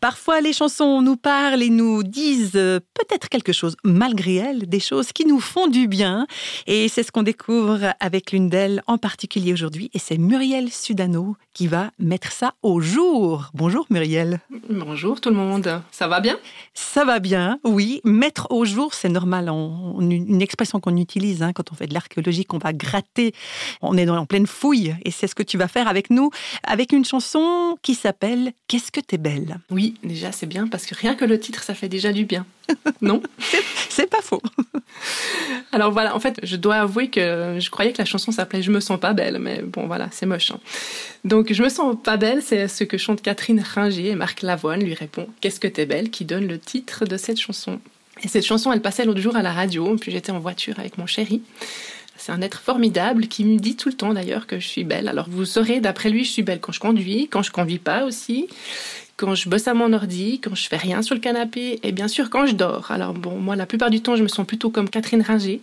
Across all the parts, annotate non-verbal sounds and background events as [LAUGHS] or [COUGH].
Parfois, les chansons nous parlent et nous disent peut-être quelque chose, malgré elles, des choses qui nous font du bien. Et c'est ce qu'on découvre avec l'une d'elles en particulier aujourd'hui. Et c'est Muriel Sudano qui va mettre ça au jour. Bonjour Muriel. Bonjour tout le monde. Ça va bien? Ça va bien, oui. Mettre au jour, c'est normal. une expression qu'on utilise hein, quand on fait de l'archéologie, qu'on va gratter. On est en pleine fouille. Et c'est ce que tu vas faire avec nous, avec une chanson qui s'appelle Qu'est-ce que t'es belle Oui, déjà c'est bien parce que rien que le titre, ça fait déjà du bien. [LAUGHS] Non? C'est pas faux. [LAUGHS] Alors voilà, en fait, je dois avouer que je croyais que la chanson s'appelait Je me sens pas belle, mais bon voilà, c'est moche. Hein. Donc Je me sens pas belle, c'est ce que chante Catherine Ringer et Marc Lavoine lui répond Qu'est-ce que t'es belle qui donne le titre de cette chanson. Et cette chanson, elle passait l'autre jour à la radio, puis j'étais en voiture avec mon chéri. C'est un être formidable qui me dit tout le temps d'ailleurs que je suis belle. Alors vous saurez, d'après lui, je suis belle quand je conduis, quand je conduis pas aussi, quand je bosse à mon ordi, quand je fais rien sur le canapé, et bien sûr quand je dors. Alors bon, moi la plupart du temps, je me sens plutôt comme Catherine Ringer,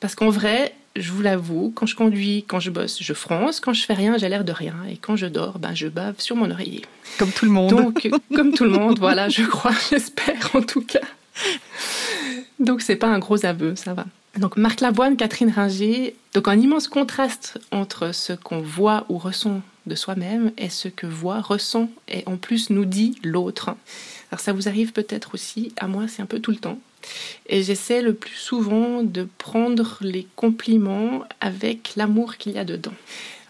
parce qu'en vrai, je vous l'avoue, quand je conduis, quand je bosse, je fronce, quand je fais rien, j'ai l'air de rien, et quand je dors, ben je bave sur mon oreiller. Comme tout le monde. Donc comme tout le monde, voilà, je crois, [LAUGHS] j'espère en tout cas. Donc c'est pas un gros aveu, ça va. Donc Marc Lavoine, Catherine Ringer, donc un immense contraste entre ce qu'on voit ou ressent de soi-même et ce que voit, ressent et en plus nous dit l'autre. Alors ça vous arrive peut-être aussi, à moi c'est un peu tout le temps. Et j'essaie le plus souvent de prendre les compliments avec l'amour qu'il y a dedans.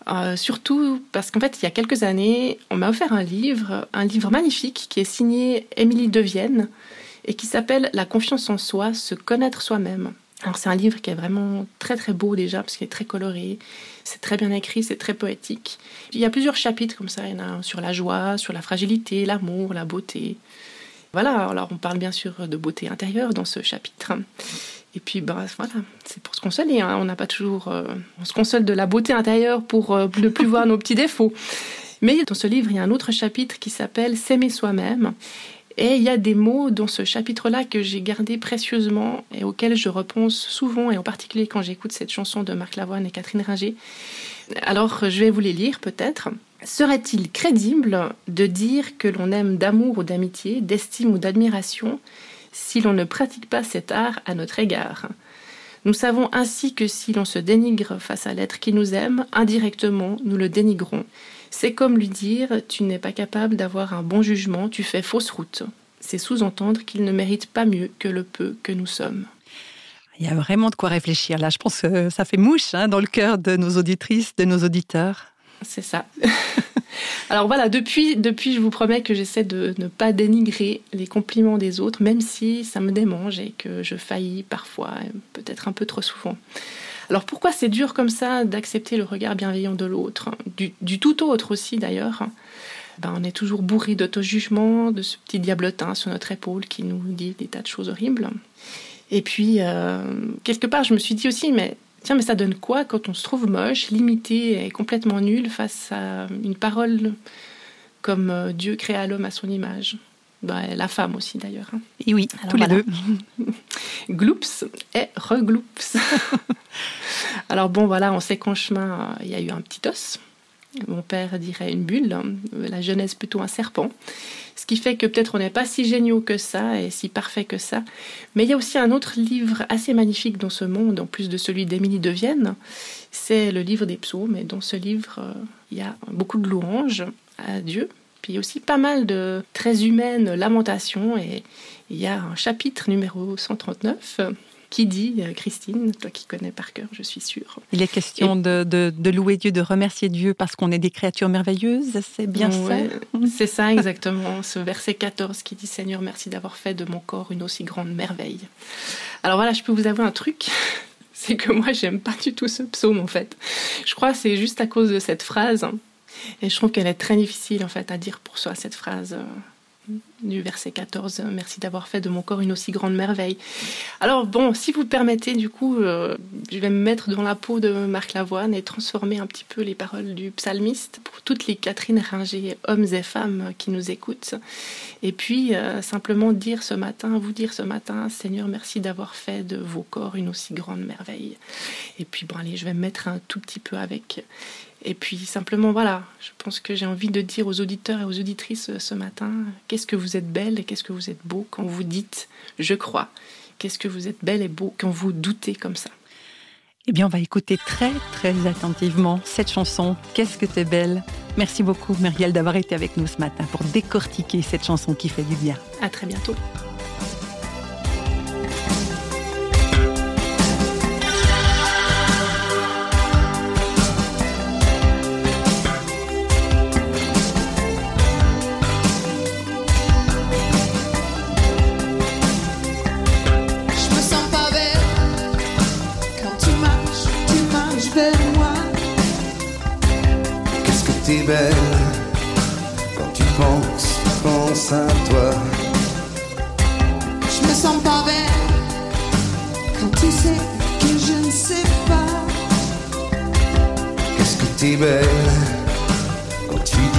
Euh, surtout parce qu'en fait, il y a quelques années, on m'a offert un livre, un livre magnifique qui est signé Émilie Devienne et qui s'appelle La confiance en soi, se connaître soi-même. Alors c'est un livre qui est vraiment très très beau déjà parce qu'il est très coloré, c'est très bien écrit, c'est très poétique. Il y a plusieurs chapitres comme ça, il y en a sur la joie, sur la fragilité, l'amour, la beauté. Voilà, alors on parle bien sûr de beauté intérieure dans ce chapitre. Et puis bah, voilà, c'est pour se consoler, hein. on n'a pas toujours... Euh, on se console de la beauté intérieure pour euh, ne plus voir nos petits défauts. Mais dans ce livre, il y a un autre chapitre qui s'appelle S'aimer soi-même. Et il y a des mots dans ce chapitre-là que j'ai gardé précieusement et auxquels je repense souvent, et en particulier quand j'écoute cette chanson de Marc Lavoine et Catherine Ringer. Alors, je vais vous les lire peut-être. Serait-il crédible de dire que l'on aime d'amour ou d'amitié, d'estime ou d'admiration si l'on ne pratique pas cet art à notre égard? Nous savons ainsi que si l'on se dénigre face à l'être qui nous aime, indirectement, nous le dénigrons. C'est comme lui dire Tu n'es pas capable d'avoir un bon jugement, tu fais fausse route. C'est sous-entendre qu'il ne mérite pas mieux que le peu que nous sommes. Il y a vraiment de quoi réfléchir là. Je pense que ça fait mouche hein, dans le cœur de nos auditrices, de nos auditeurs. C'est ça. [LAUGHS] Alors voilà, depuis, depuis, je vous promets que j'essaie de ne pas dénigrer les compliments des autres, même si ça me démange et que je faillis parfois, peut-être un peu trop souvent. Alors pourquoi c'est dur comme ça d'accepter le regard bienveillant de l'autre, du, tout autre aussi d'ailleurs ben, On est toujours bourré d'auto-jugement, de ce petit diablotin sur notre épaule qui nous dit des tas de choses horribles. Et puis, euh, quelque part, je me suis dit aussi, mais tiens, mais ça donne quoi quand on se trouve moche, limité et complètement nul face à une parole comme euh, Dieu créa l'homme à son image? Ben, la femme aussi d'ailleurs. Hein. Et oui, tous les deux. [LAUGHS] gloops et regloops. [LAUGHS] Alors bon, voilà, on sait qu'en chemin, il y a eu un petit os. Mon père dirait une bulle, hein. la jeunesse plutôt un serpent. Ce qui fait que peut-être on n'est pas si géniaux que ça et si parfait que ça. Mais il y a aussi un autre livre assez magnifique dans ce monde, en plus de celui d'Émilie de Vienne. C'est le livre des psaumes. Et dans ce livre, euh, il y a beaucoup de louanges à Dieu, puis aussi pas mal de très humaines lamentations. Et il y a un chapitre numéro 139 qui dit, euh, Christine, toi qui connais par cœur, je suis sûre. Il est question de, de, louer Dieu, de remercier Dieu parce qu'on est des créatures merveilleuses, c'est bien ça? C'est ça exactement, ce verset 14 qui dit Seigneur, merci d'avoir fait de mon corps une aussi grande merveille. Alors voilà, je peux vous avouer un truc, [LAUGHS] c'est que moi j'aime pas du tout ce psaume en fait. Je crois que c'est juste à cause de cette phrase, et je trouve qu'elle est très difficile en fait à dire pour soi cette phrase. Du verset 14. Merci d'avoir fait de mon corps une aussi grande merveille. Alors bon, si vous permettez, du coup, euh, je vais me mettre dans la peau de Marc Lavoine et transformer un petit peu les paroles du psalmiste pour toutes les Catherine Ringer, hommes et femmes qui nous écoutent. Et puis euh, simplement dire ce matin, vous dire ce matin, Seigneur, merci d'avoir fait de vos corps une aussi grande merveille. Et puis bon, allez, je vais me mettre un tout petit peu avec. Et puis simplement, voilà, je pense que j'ai envie de dire aux auditeurs et aux auditrices euh, ce matin, qu'est-ce que vous êtes belle et qu'est-ce que vous êtes beau quand vous dites je crois. Qu'est-ce que vous êtes belle et beau quand vous doutez comme ça. Eh bien, on va écouter très, très attentivement cette chanson, Qu'est-ce que t'es belle? Merci beaucoup, Muriel, d'avoir été avec nous ce matin pour décortiquer cette chanson qui fait du bien. À très bientôt. Belle quand tu penses, pense à toi. Je me sens pas belle quand tu sais que je ne sais pas. Qu'est-ce que t'es belle? Quand tu tu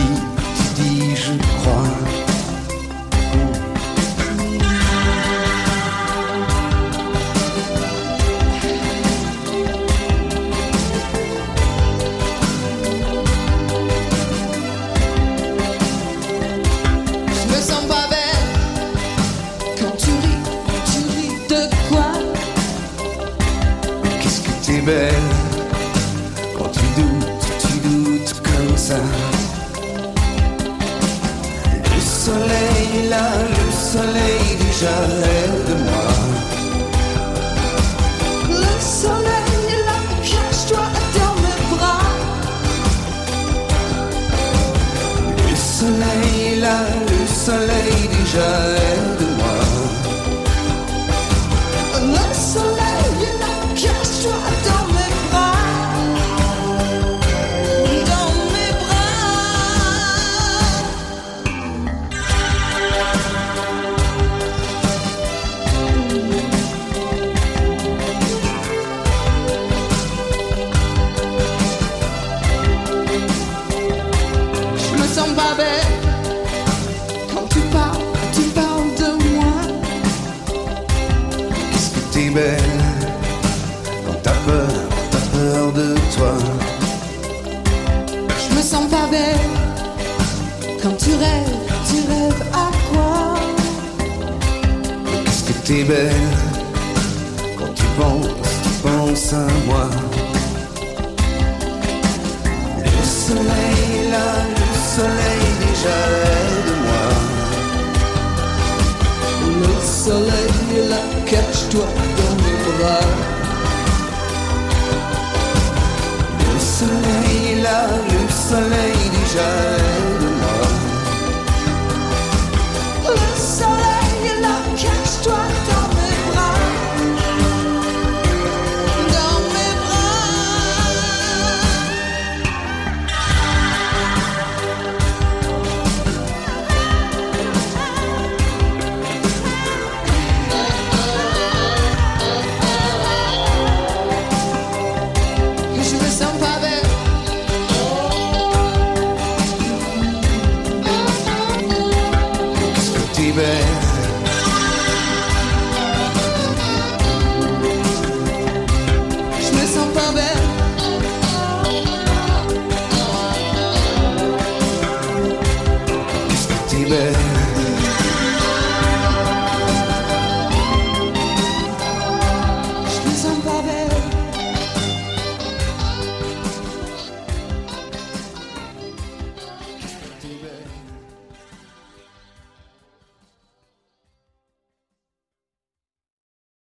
Le soleil là, le soleil déjà rêve de moi. Le soleil est là, cache-toi dans mes bras. Le soleil là, le soleil déjà quand tu penses, tu penses à moi. Le soleil là, le soleil déjà de moi. Le soleil là, cache-toi dans mes bras. Le soleil là, le soleil déjà baby.